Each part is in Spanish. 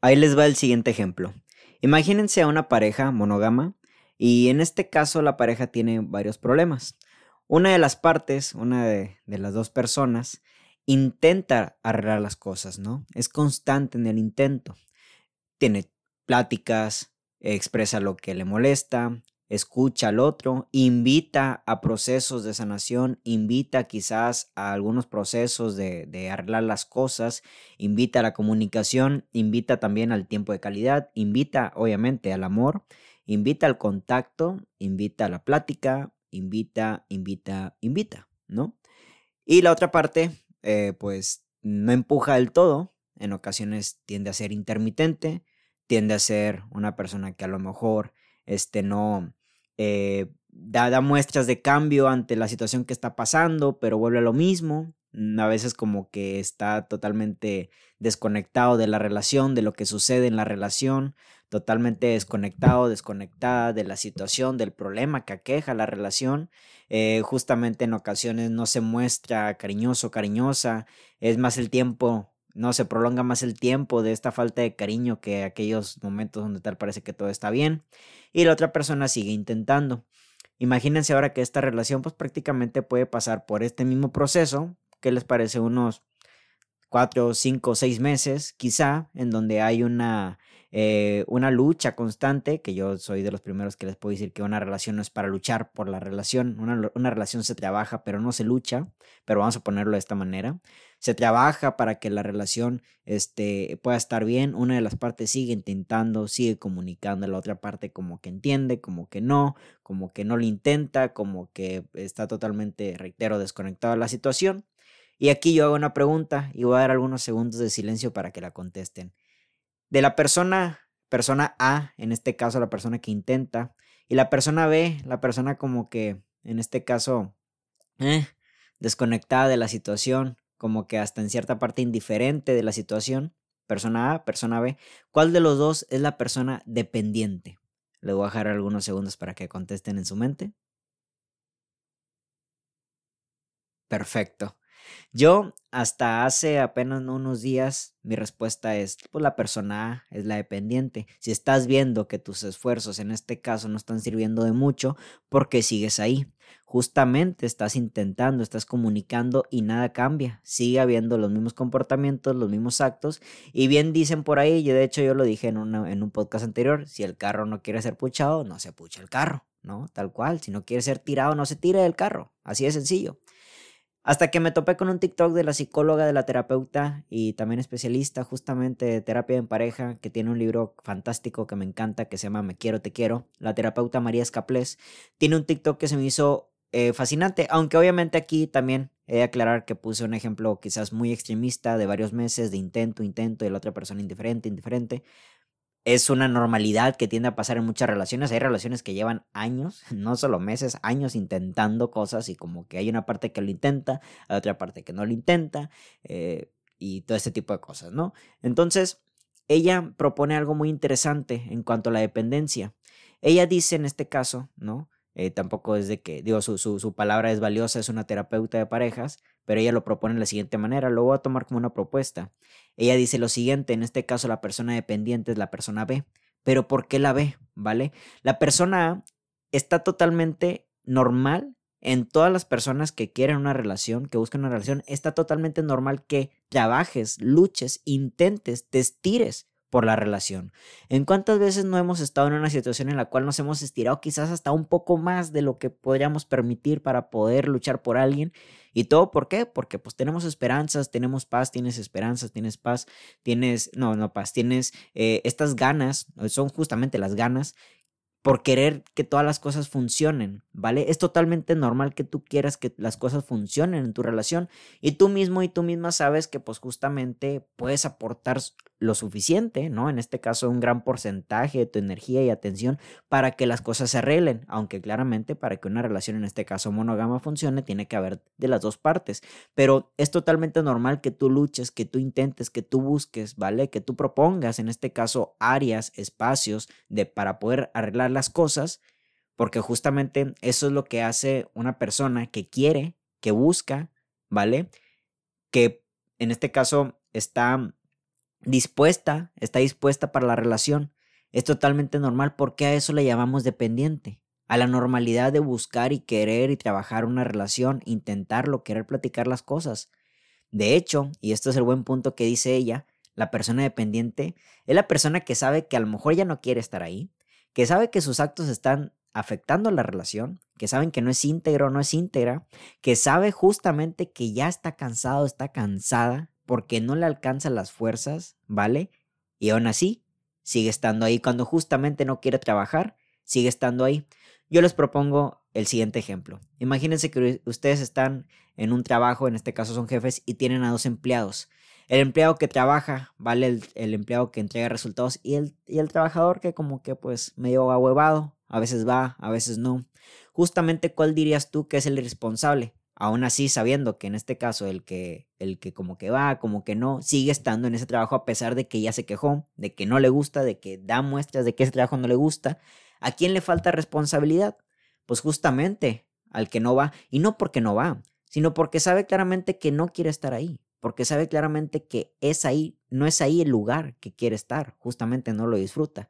Ahí les va el siguiente ejemplo. Imagínense a una pareja monógama y en este caso la pareja tiene varios problemas. Una de las partes, una de, las dos personas, intenta arreglar las cosas, ¿no? Es constante en el intento. Tiene pláticas, expresa lo que le molesta, escucha al otro, invita a procesos de sanación, invita quizás a algunos procesos de, de, arreglar las cosas, invita a la comunicación, invita también al tiempo de calidad, invita obviamente al amor, invita al contacto, invita a la plática, invita, invita, invita, ¿no? Y la otra parte, eh, pues no empuja del todo, en ocasiones tiende a ser intermitente, tiende a ser una persona que a lo mejor este, no eh, da, muestras de cambio ante la situación que está pasando, pero vuelve a lo mismo. Mm, a veces como que está totalmente desconectado de la relación, de lo que sucede en la relación, totalmente desconectado, desconectada de la situación, del problema que aqueja la relación. Eh, justamente en ocasiones no se muestra cariñoso, cariñosa, es más el tiempo no se prolonga más el tiempo de esta falta de cariño que aquellos momentos donde tal parece que todo está bien y la otra persona sigue intentando. Imagínense ahora que esta relación pues prácticamente puede pasar por este mismo proceso, que les parece unos cuatro, cinco, seis meses quizá, en donde hay una eh, una lucha constante, que yo soy de los primeros que les puedo decir que una relación no es para luchar por la relación, una, una relación se trabaja, pero no se lucha, pero vamos a ponerlo de esta manera. Se trabaja para que la relación este, pueda estar bien, una de las partes sigue intentando, sigue comunicando, la otra parte como que entiende, como que no, como que no lo intenta, como que está totalmente, reitero, desconectado de la situación. Y aquí yo hago una pregunta y voy a dar algunos segundos de silencio para que la contesten de la persona, persona A, en este caso la persona que intenta, y la persona B, la persona como que, en este caso, eh, desconectada de la situación, como que hasta en cierta parte indiferente de la situación, persona A, persona B, ¿cuál de los dos es la persona dependiente? Le voy a dejar algunos segundos para que contesten en su mente. Perfecto. Yo hasta hace apenas unos días mi respuesta es, pues la persona A es la dependiente. Si estás viendo que tus esfuerzos en este caso no están sirviendo de mucho, ¿por qué sigues ahí? Justamente estás intentando, estás comunicando y nada cambia. Sigue habiendo los mismos comportamientos, los mismos actos. Y bien dicen por ahí, y de hecho yo lo dije en, en un podcast anterior, si el carro no quiere ser puchado, no se pucha el carro, ¿no? Tal cual, si no quiere ser tirado, no se tire del carro. Así de sencillo. Hasta que me topé con un TikTok de la psicóloga, de la terapeuta y también especialista justamente de terapia en pareja, que tiene un libro fantástico que me encanta, que se llama Me quiero, te quiero. La terapeuta María Escaplés tiene un TikTok que se me hizo eh, fascinante, aunque obviamente aquí también he de aclarar que puse un ejemplo quizás muy extremista de varios meses de intento, intento y la otra persona indiferente, indiferente es una normalidad que tiende a pasar en muchas relaciones. Hay relaciones que llevan años, no solo meses, años intentando cosas y como que hay una parte que lo intenta, hay otra parte que no lo intenta eh, y todo este tipo de cosas, ¿no? Entonces, ella propone algo muy interesante en cuanto a la dependencia. Ella dice en este caso, ¿no? Eh, tampoco es de que, digo, su, su, su, palabra es valiosa, es una terapeuta de parejas, pero ella lo propone de la siguiente manera, lo voy a tomar como una propuesta. Ella dice lo siguiente, en este caso la persona dependiente es la persona B, pero ¿por qué la B? ¿Vale? La persona A está totalmente normal en todas las personas que quieren una relación, que buscan una relación, está totalmente normal que trabajes, luches, intentes, te estires por la relación. ¿En cuántas veces no hemos estado en una situación en la cual nos hemos estirado quizás hasta un poco más de lo que podríamos permitir para poder luchar por alguien? ¿Y todo por qué? Porque pues tenemos esperanzas, tenemos paz, tienes esperanzas, tienes paz, tienes, no, no paz, tienes eh, estas ganas, son justamente las ganas por querer que todas las cosas funcionen, ¿vale? Es totalmente normal que tú quieras que las cosas funcionen en tu relación y tú mismo y tú misma sabes que pues justamente puedes aportar lo suficiente, ¿no? En este caso, un gran porcentaje de tu energía y atención para que las cosas se arreglen, aunque claramente para que una relación, en este caso monógama, funcione, tiene que haber de las dos partes, pero es totalmente normal que tú luches, que tú intentes, que tú busques, ¿vale? Que tú propongas, en este caso, áreas, espacios de, para poder arreglar las cosas, porque justamente eso es lo que hace una persona que quiere, que busca, ¿vale? Que en este caso está dispuesta, está dispuesta para la relación. Es totalmente normal porque a eso le llamamos dependiente. A la normalidad de buscar y querer y trabajar una relación, intentarlo, querer platicar las cosas. De hecho, y esto es el buen punto que dice ella, la persona dependiente es la persona que sabe que a lo mejor ya no quiere estar ahí, que sabe que sus actos están afectando la relación, que saben que no es íntegro, no es íntegra, que sabe justamente que ya está cansado, está cansada, porque no le alcanzan las fuerzas, ¿vale? Y aún así, sigue estando ahí cuando justamente no quiere trabajar, sigue estando ahí. Yo les propongo el siguiente ejemplo. Imagínense que ustedes están en un trabajo, en este caso son jefes, y tienen a dos empleados. El empleado que trabaja, ¿vale? El, empleado que entrega resultados y el, y el trabajador que como que pues medio ahuevado, a veces va, a veces no. Justamente, ¿cuál dirías tú que es el responsable? Aún así, sabiendo que en este caso el que, el que como que va, como que no, sigue estando en ese trabajo a pesar de que ya se quejó, de que no le gusta, de que da muestras de que ese trabajo no le gusta, ¿a quién le falta responsabilidad? Pues justamente al que no va, y no porque no va, sino porque sabe claramente que no quiere estar ahí, porque sabe claramente que es ahí, no es ahí el lugar que quiere estar, justamente no lo disfruta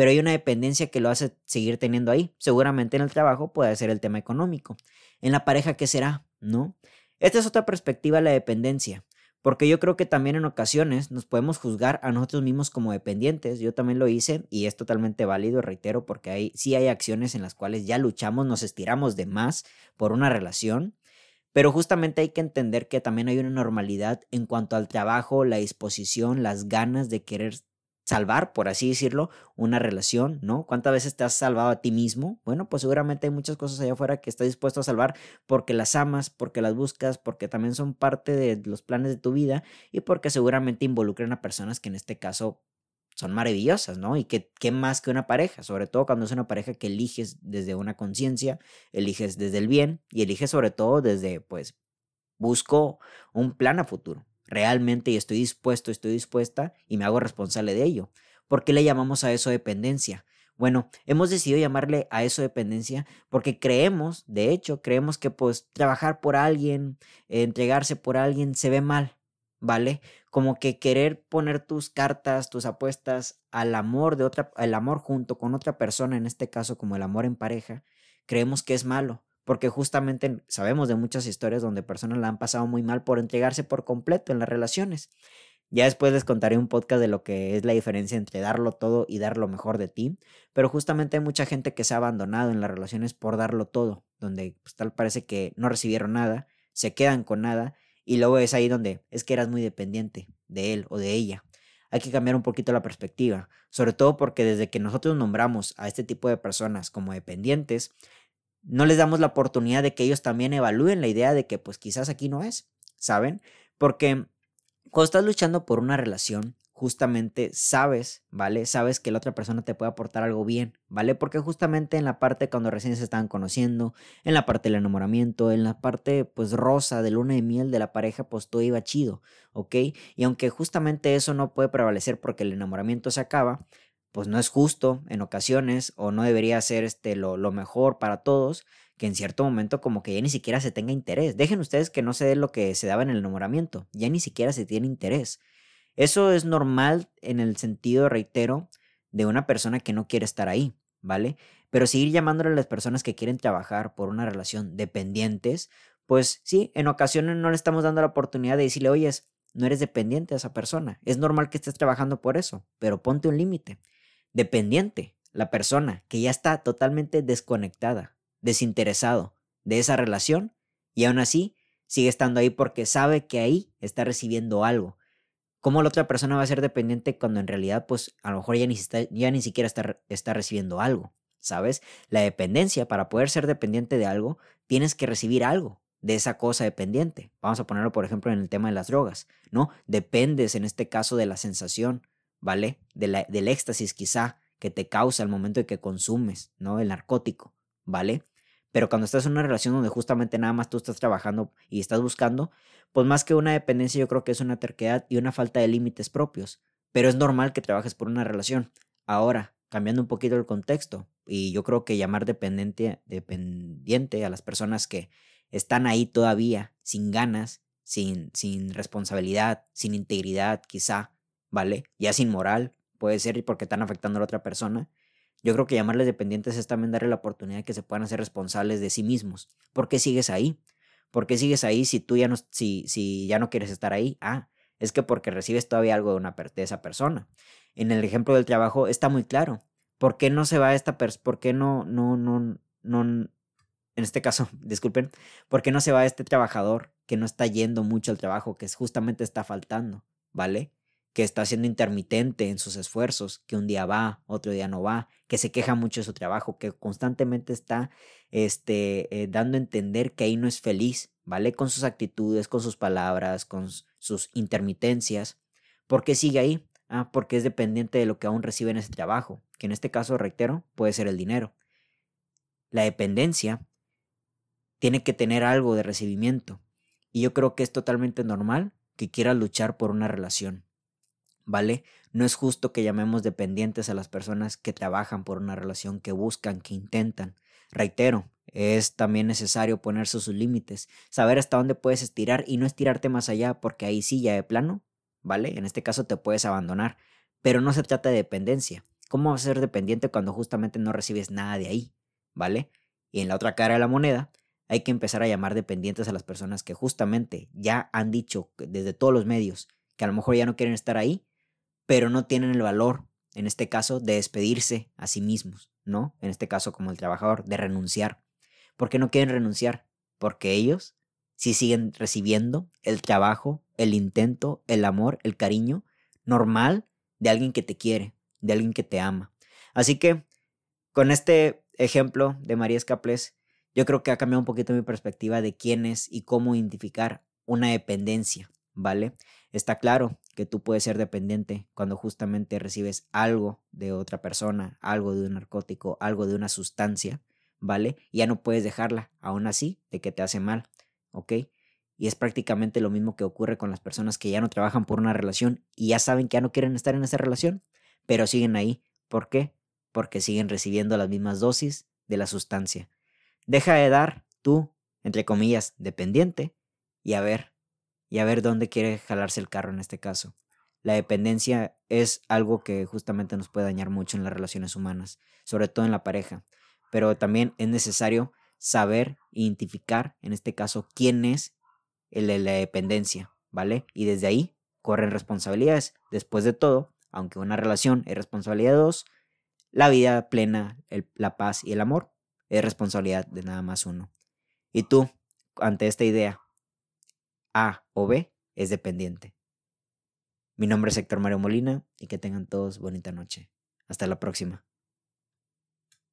pero hay una dependencia que lo hace seguir teniendo ahí. Seguramente en el trabajo puede ser el tema económico. En la pareja, ¿qué será? ¿No? Esta es otra perspectiva de la dependencia, porque yo creo que también en ocasiones nos podemos juzgar a nosotros mismos como dependientes. Yo también lo hice y es totalmente válido, reitero, porque hay, sí hay acciones en las cuales ya luchamos, nos estiramos de más por una relación. Pero justamente hay que entender que también hay una normalidad en cuanto al trabajo, la disposición, las ganas de querer salvar, por así decirlo, una relación, ¿no? ¿Cuántas veces te has salvado a ti mismo? Bueno, pues seguramente hay muchas cosas allá afuera que estás dispuesto a salvar porque las amas, porque las buscas, porque también son parte de los planes de tu vida y porque seguramente involucran a personas que en este caso son maravillosas, ¿no? Y que qué más que una pareja, sobre todo cuando es una pareja que eliges desde una conciencia, eliges desde el bien y eliges sobre todo desde, pues, busco un plan a futuro realmente y estoy dispuesto, estoy dispuesta y me hago responsable de ello. ¿Por qué le llamamos a eso dependencia? Bueno, hemos decidido llamarle a eso dependencia porque creemos, de hecho, creemos que pues trabajar por alguien, entregarse por alguien se ve mal, ¿vale? Como que querer poner tus cartas, tus apuestas al amor de otra, al amor junto con otra persona, en este caso como el amor en pareja, creemos que es malo porque justamente sabemos de muchas historias donde personas la han pasado muy mal por entregarse por completo en las relaciones. Ya después les contaré un podcast de lo que es la diferencia entre darlo todo y dar lo mejor de ti, pero justamente hay mucha gente que se ha abandonado en las relaciones por darlo todo, donde pues, tal parece que no recibieron nada, se quedan con nada y luego es ahí donde es que eras muy dependiente de él o de ella. Hay que cambiar un poquito la perspectiva, sobre todo porque desde que nosotros nombramos a este tipo de personas como dependientes, no les damos la oportunidad de que ellos también evalúen la idea de que pues quizás aquí no es, ¿saben? Porque cuando estás luchando por una relación, justamente sabes, ¿vale? Sabes que la otra persona te puede aportar algo bien, ¿vale? Porque justamente en la parte cuando recién se están conociendo, en la parte del enamoramiento, en la parte pues rosa de luna de miel de la pareja, pues todo iba chido, ¿ok? Y aunque justamente eso no puede prevalecer porque el enamoramiento se acaba, pues no es justo en ocasiones o no debería ser este, lo, lo, mejor para todos, que en cierto momento como que ya ni siquiera se tenga interés. Dejen ustedes que no se dé lo que se daba en el enamoramiento, ya ni siquiera se tiene interés. Eso es normal en el sentido, reitero, de una persona que no quiere estar ahí, ¿vale? Pero seguir llamándole a las personas que quieren trabajar por una relación dependientes, pues sí, en ocasiones no le estamos dando la oportunidad de decirle, oye, no eres dependiente de esa persona. Es normal que estés trabajando por eso, pero ponte un límite dependiente, la persona que ya está totalmente desconectada, desinteresado de esa relación y aún así sigue estando ahí porque sabe que ahí está recibiendo algo. ¿Cómo la otra persona va a ser dependiente cuando en realidad pues a lo mejor ya ni, ya ni siquiera está, está recibiendo algo? ¿Sabes? La dependencia, para poder ser dependiente de algo, tienes que recibir algo de esa cosa dependiente. Vamos a ponerlo, por ejemplo, en el tema de las drogas, ¿no? Dependes en este caso de la sensación, ¿vale? De del éxtasis quizá que te causa el momento de que consumes, ¿no? El narcótico, ¿vale? Pero cuando estás en una relación donde justamente nada más tú estás trabajando y estás buscando, pues más que una dependencia yo creo que es una terquedad y una falta de límites propios. Pero es normal que trabajes por una relación. Ahora, cambiando un poquito el contexto, y yo creo que llamar dependiente, dependiente a las personas que están ahí todavía, sin ganas, sin, sin responsabilidad, sin integridad quizá, ¿vale? Ya sin moral, puede ser porque están afectando a la otra persona. Yo creo que llamarles dependientes es también darle la oportunidad de que se puedan hacer responsables de sí mismos. ¿Por qué sigues ahí? ¿Por qué sigues ahí si tú ya no, si, si ya no quieres estar ahí? Ah, es que porque recibes todavía algo de, una, de esa persona. En el ejemplo del trabajo está muy claro. ¿Por qué no se va esta persona? ¿Por qué no, no, no, no, en este caso, disculpen, ¿por qué no se va este trabajador que no está yendo mucho al trabajo, que justamente está faltando, ¿vale? Que está siendo intermitente en sus esfuerzos, que un día va, otro día no va, que se queja mucho de su trabajo, que constantemente está este, eh, dando a entender que ahí no es feliz, ¿vale? Con sus actitudes, con sus palabras, con sus intermitencias. ¿Por qué sigue ahí? Ah, porque es dependiente de lo que aún recibe en ese trabajo, que en este caso, reitero, puede ser el dinero. La dependencia tiene que tener algo de recibimiento. Y yo creo que es totalmente normal que quiera luchar por una relación. ¿Vale? No es justo que llamemos dependientes a las personas que trabajan por una relación, que buscan, que intentan. Reitero, es también necesario ponerse sus límites, saber hasta dónde puedes estirar y no estirarte más allá, porque ahí sí ya de plano, ¿vale? En este caso te puedes abandonar, pero no se trata de dependencia. ¿Cómo vas a ser dependiente cuando justamente no recibes nada de ahí? ¿Vale? Y en la otra cara de la moneda, hay que empezar a llamar dependientes a las personas que justamente ya han dicho desde todos los medios que a lo mejor ya no quieren estar ahí, pero no tienen el valor, en este caso, de despedirse a sí mismos, ¿no? En este caso, como el trabajador, de renunciar. ¿Por qué no quieren renunciar? Porque ellos sí siguen recibiendo el trabajo, el intento, el amor, el cariño normal de alguien que te quiere, de alguien que te ama. Así que, con este ejemplo de María Escaples, yo creo que ha cambiado un poquito mi perspectiva de quién es y cómo identificar una dependencia, ¿vale? Está claro que tú puedes ser dependiente cuando justamente recibes algo de otra persona, algo de un narcótico, algo de una sustancia, ¿vale? Y ya no puedes dejarla, aún así, de que te hace mal, ¿ok? Y es prácticamente lo mismo que ocurre con las personas que ya no trabajan por una relación y ya saben que ya no quieren estar en esa relación, pero siguen ahí. ¿Por qué? Porque siguen recibiendo las mismas dosis de la sustancia. Deja de dar tú, entre comillas, dependiente y a ver, y a ver dónde quiere jalarse el carro en este caso. La dependencia es algo que justamente nos puede dañar mucho en las relaciones humanas, sobre todo en la pareja, pero también es necesario saber identificar, en este caso, quién es el de la dependencia, ¿vale? Y desde ahí corren responsabilidades. Después de todo, aunque una relación es responsabilidad de dos, la vida plena, la paz y el amor es responsabilidad de nada más uno. Y tú, ante esta idea, A o B es dependiente. Mi nombre es Héctor Mario Molina y que tengan todos bonita noche. Hasta la próxima.